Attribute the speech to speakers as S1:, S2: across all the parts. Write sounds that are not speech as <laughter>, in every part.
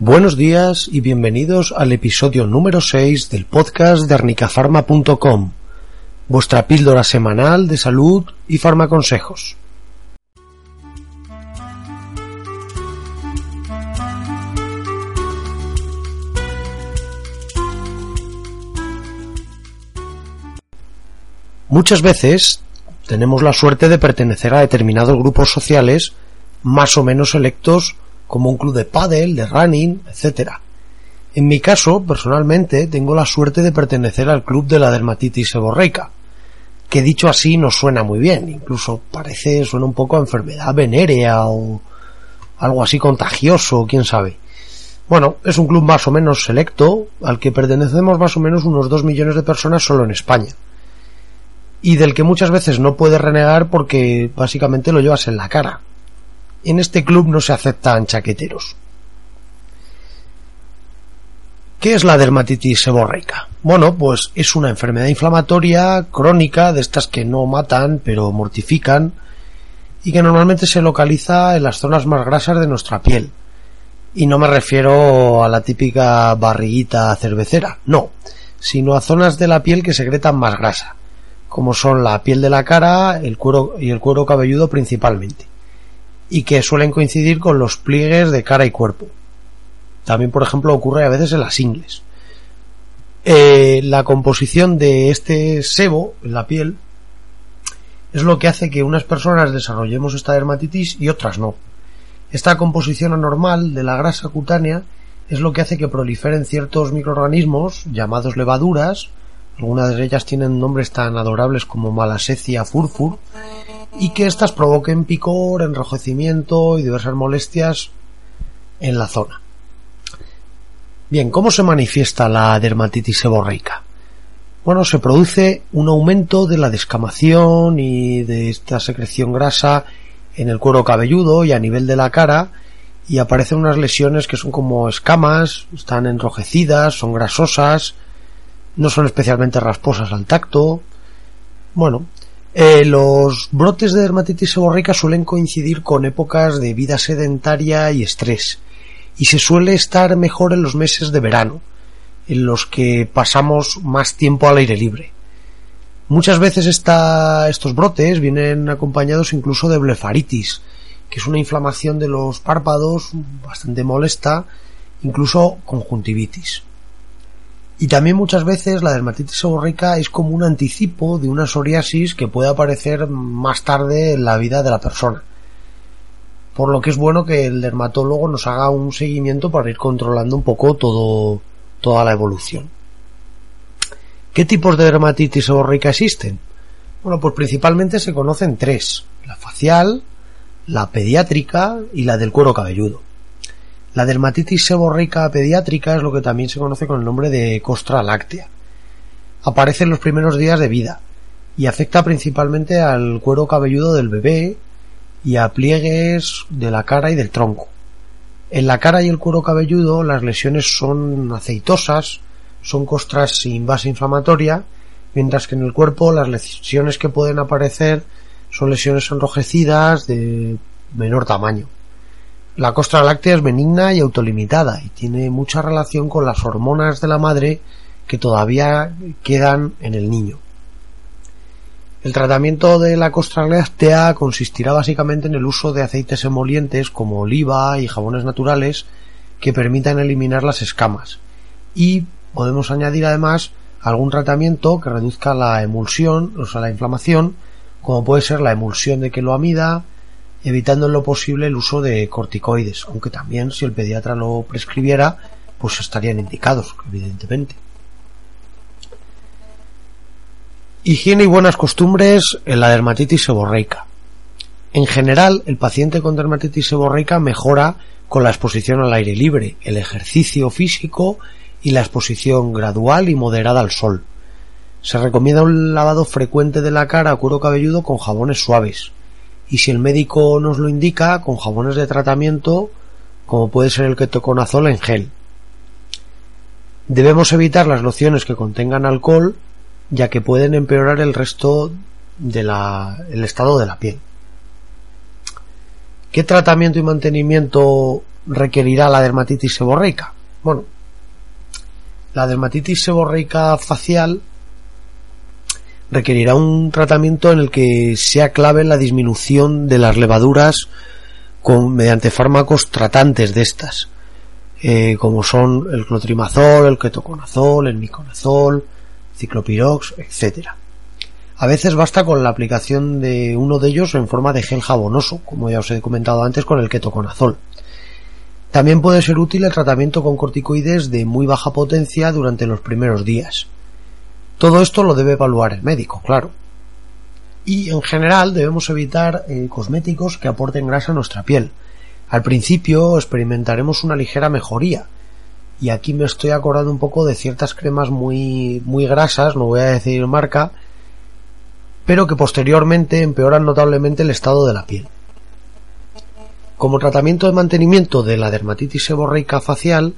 S1: Buenos días y bienvenidos al episodio número 6 del podcast de arnicafarma.com, vuestra píldora semanal de salud y farmaconsejos. Muchas veces tenemos la suerte de pertenecer a determinados grupos sociales más o menos selectos como un club de pádel, de running, etc. En mi caso, personalmente, tengo la suerte de pertenecer al club de la dermatitis seborreica, que dicho así no suena muy bien, incluso parece, suena un poco a enfermedad venérea o algo así contagioso, quién sabe. Bueno, es un club más o menos selecto, al que pertenecemos más o menos unos dos millones de personas solo en España. Y del que muchas veces no puedes renegar porque básicamente lo llevas en la cara. En este club no se aceptan chaqueteros. ¿Qué es la dermatitis seborreica? Bueno, pues es una enfermedad inflamatoria crónica de estas que no matan pero mortifican y que normalmente se localiza en las zonas más grasas de nuestra piel. Y no me refiero a la típica barriguita cervecera, no, sino a zonas de la piel que secretan más grasa, como son la piel de la cara, el cuero y el cuero cabelludo principalmente y que suelen coincidir con los pliegues de cara y cuerpo. También, por ejemplo, ocurre a veces en las ingles. Eh, la composición de este sebo en la piel es lo que hace que unas personas desarrollemos esta dermatitis y otras no. Esta composición anormal de la grasa cutánea es lo que hace que proliferen ciertos microorganismos llamados levaduras, algunas de ellas tienen nombres tan adorables como Malassezia furfur, y que éstas provoquen picor, enrojecimiento y diversas molestias en la zona. Bien, ¿cómo se manifiesta la dermatitis seborreica? Bueno, se produce un aumento de la descamación y de esta secreción grasa en el cuero cabelludo y a nivel de la cara y aparecen unas lesiones que son como escamas, están enrojecidas, son grasosas, no son especialmente rasposas al tacto. Bueno, eh, los brotes de dermatitis seborreica suelen coincidir con épocas de vida sedentaria y estrés, y se suele estar mejor en los meses de verano, en los que pasamos más tiempo al aire libre. Muchas veces estos brotes vienen acompañados incluso de blefaritis, que es una inflamación de los párpados bastante molesta, incluso conjuntivitis. Y también muchas veces la dermatitis seborreica es como un anticipo de una psoriasis que puede aparecer más tarde en la vida de la persona. Por lo que es bueno que el dermatólogo nos haga un seguimiento para ir controlando un poco todo, toda la evolución. ¿Qué tipos de dermatitis seborreica existen? Bueno, pues principalmente se conocen tres, la facial, la pediátrica y la del cuero cabelludo. La dermatitis seborreica pediátrica es lo que también se conoce con el nombre de costra láctea. Aparece en los primeros días de vida y afecta principalmente al cuero cabelludo del bebé y a pliegues de la cara y del tronco. En la cara y el cuero cabelludo las lesiones son aceitosas, son costras sin base inflamatoria, mientras que en el cuerpo las lesiones que pueden aparecer son lesiones enrojecidas de menor tamaño. La costra láctea es benigna y autolimitada y tiene mucha relación con las hormonas de la madre que todavía quedan en el niño. El tratamiento de la costra láctea consistirá básicamente en el uso de aceites emolientes como oliva y jabones naturales que permitan eliminar las escamas y podemos añadir además algún tratamiento que reduzca la emulsión, o sea, la inflamación, como puede ser la emulsión de queloamida, evitando en lo posible el uso de corticoides, aunque también si el pediatra lo prescribiera, pues estarían indicados, evidentemente. Higiene y buenas costumbres en la dermatitis seborreica. En general, el paciente con dermatitis seborreica mejora con la exposición al aire libre, el ejercicio físico y la exposición gradual y moderada al sol. Se recomienda un lavado frecuente de la cara a cuero cabelludo con jabones suaves y si el médico nos lo indica con jabones de tratamiento como puede ser el ketoconazol en gel. Debemos evitar las lociones que contengan alcohol ya que pueden empeorar el resto del estado de la piel. ¿Qué tratamiento y mantenimiento requerirá la dermatitis seborreica? Bueno, la dermatitis seborreica facial requerirá un tratamiento en el que sea clave la disminución de las levaduras con, mediante fármacos tratantes de estas, eh, como son el clotrimazol, el ketoconazol, el miconazol, ciclopirox, etc. A veces basta con la aplicación de uno de ellos en forma de gel jabonoso, como ya os he comentado antes con el ketoconazol. También puede ser útil el tratamiento con corticoides de muy baja potencia durante los primeros días. Todo esto lo debe evaluar el médico, claro. Y en general debemos evitar eh, cosméticos que aporten grasa a nuestra piel. Al principio experimentaremos una ligera mejoría, y aquí me estoy acordando un poco de ciertas cremas muy muy grasas, no voy a decir marca, pero que posteriormente empeoran notablemente el estado de la piel. Como tratamiento de mantenimiento de la dermatitis seborreica facial,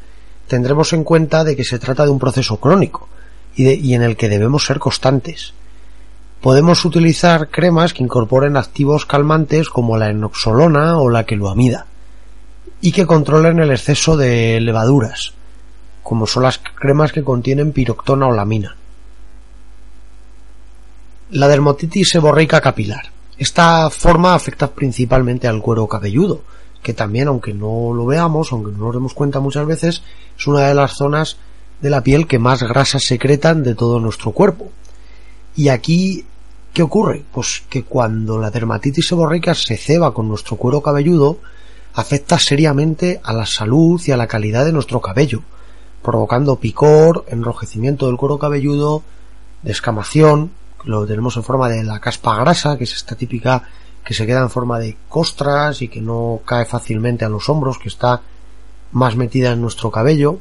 S1: tendremos en cuenta de que se trata de un proceso crónico y, en el que debemos ser constantes. Podemos utilizar cremas que incorporen activos calmantes como la enoxolona o la queluamida y que controlen el exceso de levaduras, como son las cremas que contienen piroctona o lamina. La dermatitis seborreica capilar. Esta forma afecta principalmente al cuero cabelludo, que también, aunque no lo veamos, aunque no nos demos cuenta muchas veces, es una de las zonas de la piel que más grasas secretan de todo nuestro cuerpo. Y aquí, ¿qué ocurre? Pues que cuando la dermatitis seborreica se ceba con nuestro cuero cabelludo, afecta seriamente a la salud y a la calidad de nuestro cabello, provocando picor, enrojecimiento del cuero cabelludo, descamación, lo tenemos en forma de la caspa grasa, que es esta típica que se queda en forma de costras y que no cae fácilmente a los hombros, que está más metida en nuestro cabello.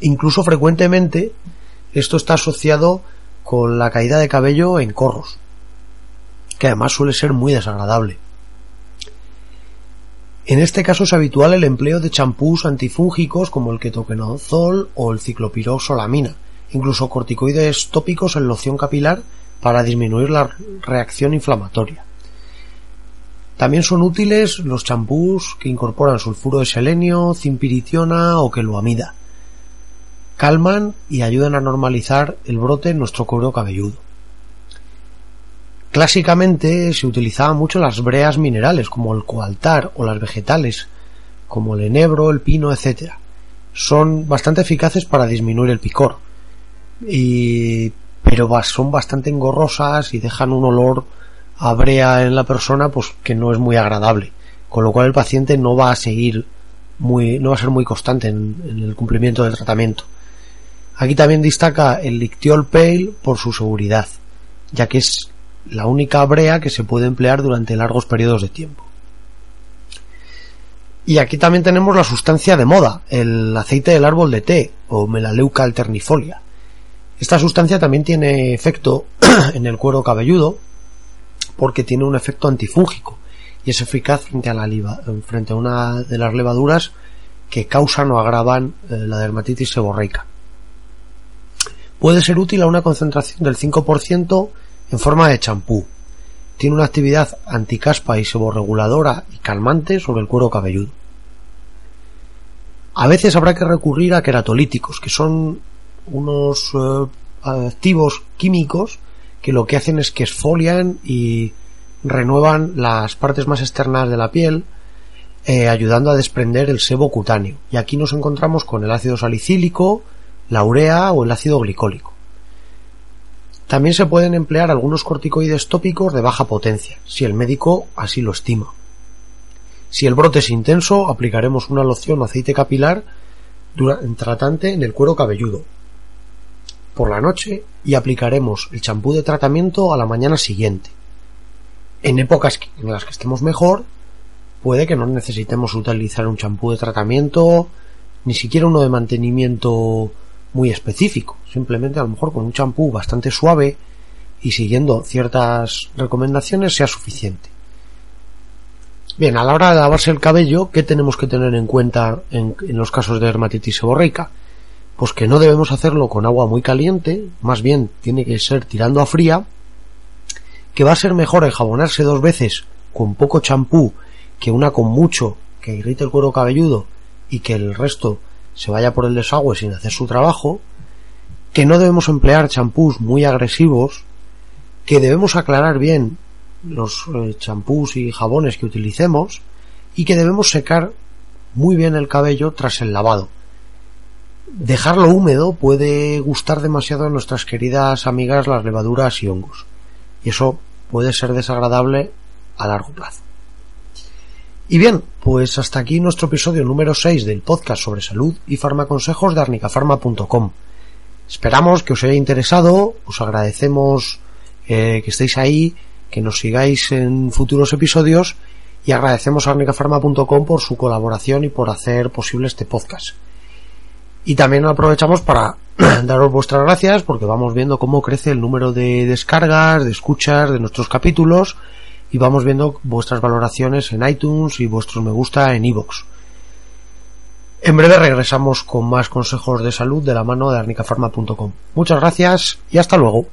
S1: Incluso frecuentemente esto está asociado con la caída de cabello en corros, que además suele ser muy desagradable. En este caso es habitual el empleo de champús antifúngicos como el ketoconazol o el ciclopiroxolamina, incluso corticoides tópicos en loción capilar para disminuir la reacción inflamatoria. También son útiles los champús que incorporan sulfuro de selenio, cimpiritiona o queloamida. Calman y ayudan a normalizar el brote en nuestro cuero cabelludo. Clásicamente se utilizaban mucho las breas minerales como el coaltar o las vegetales como el enebro, el pino, etc. Son bastante eficaces para disminuir el picor y pero son bastante engorrosas y dejan un olor a brea en la persona pues que no es muy agradable con lo cual el paciente no va a seguir muy no va a ser muy constante en, el cumplimiento del tratamiento aquí también destaca el Lictiol Pale por su seguridad ya que es la única brea que se puede emplear durante largos periodos de tiempo y aquí también tenemos la sustancia de moda, el aceite del árbol de té o Melaleuca alternifolia. Esta sustancia también tiene efecto <clears throat> en el cuero cabelludo porque tiene un efecto antifúngico y es eficaz frente a, la frente a una de las levaduras que causan o agravan eh, la dermatitis seborreica. Puede ser útil a una concentración del 5% en forma de champú. Tiene una actividad anticaspa y seborreguladora y calmante sobre el cuero cabelludo. A veces habrá que recurrir a queratolíticos, que son unos eh, activos químicos que lo que hacen es que esfolian y renuevan las partes más externas de la piel, eh, ayudando a desprender el sebo cutáneo. Y aquí nos encontramos con el ácido salicílico, la urea o el ácido glicólico. También se pueden emplear algunos corticoides tópicos de baja potencia, si el médico así lo estima. Si el brote es intenso, aplicaremos una loción o aceite capilar tratante en el cuero cabelludo, por la noche y aplicaremos el champú de tratamiento a la mañana siguiente. En épocas en las que estemos mejor, puede que no necesitemos utilizar un champú de tratamiento, ni siquiera uno de mantenimiento muy específico. Simplemente a lo mejor con un champú bastante suave y siguiendo ciertas recomendaciones sea suficiente. Bien, a la hora de lavarse el cabello, ¿qué tenemos que tener en cuenta en, los casos de dermatitis seborreica? Pues que no debemos hacerlo con agua muy caliente, más bien tiene que ser tirando a fría, que va a ser mejor enjabonarse dos veces con poco champú que una con mucho que irrite el cuero cabelludo y que el resto se vaya por el desagüe sin hacer su trabajo, que no debemos emplear champús muy agresivos, que debemos aclarar bien los eh, champús y jabones que utilicemos y que debemos secar muy bien el cabello tras el lavado. Dejarlo húmedo puede gustar demasiado a nuestras queridas amigas las levaduras y hongos y eso puede ser desagradable a largo plazo. Y bien, pues hasta aquí nuestro episodio número 6 del podcast sobre salud y farmaconsejos de arnicafarma.com. Esperamos que os haya interesado, os agradecemos eh, que estéis ahí, que nos sigáis en futuros episodios y agradecemos a arnicafarma.com por su colaboración y por hacer posible este podcast. Y también aprovechamos para <clears throat> daros vuestras gracias porque vamos viendo cómo crece el número de descargas, de escuchas de nuestros capítulos y vamos viendo vuestras valoraciones en iTunes y vuestros me gusta en iVoox. En breve regresamos con más consejos de salud de la mano de arnicafarma.com. Muchas gracias y hasta luego.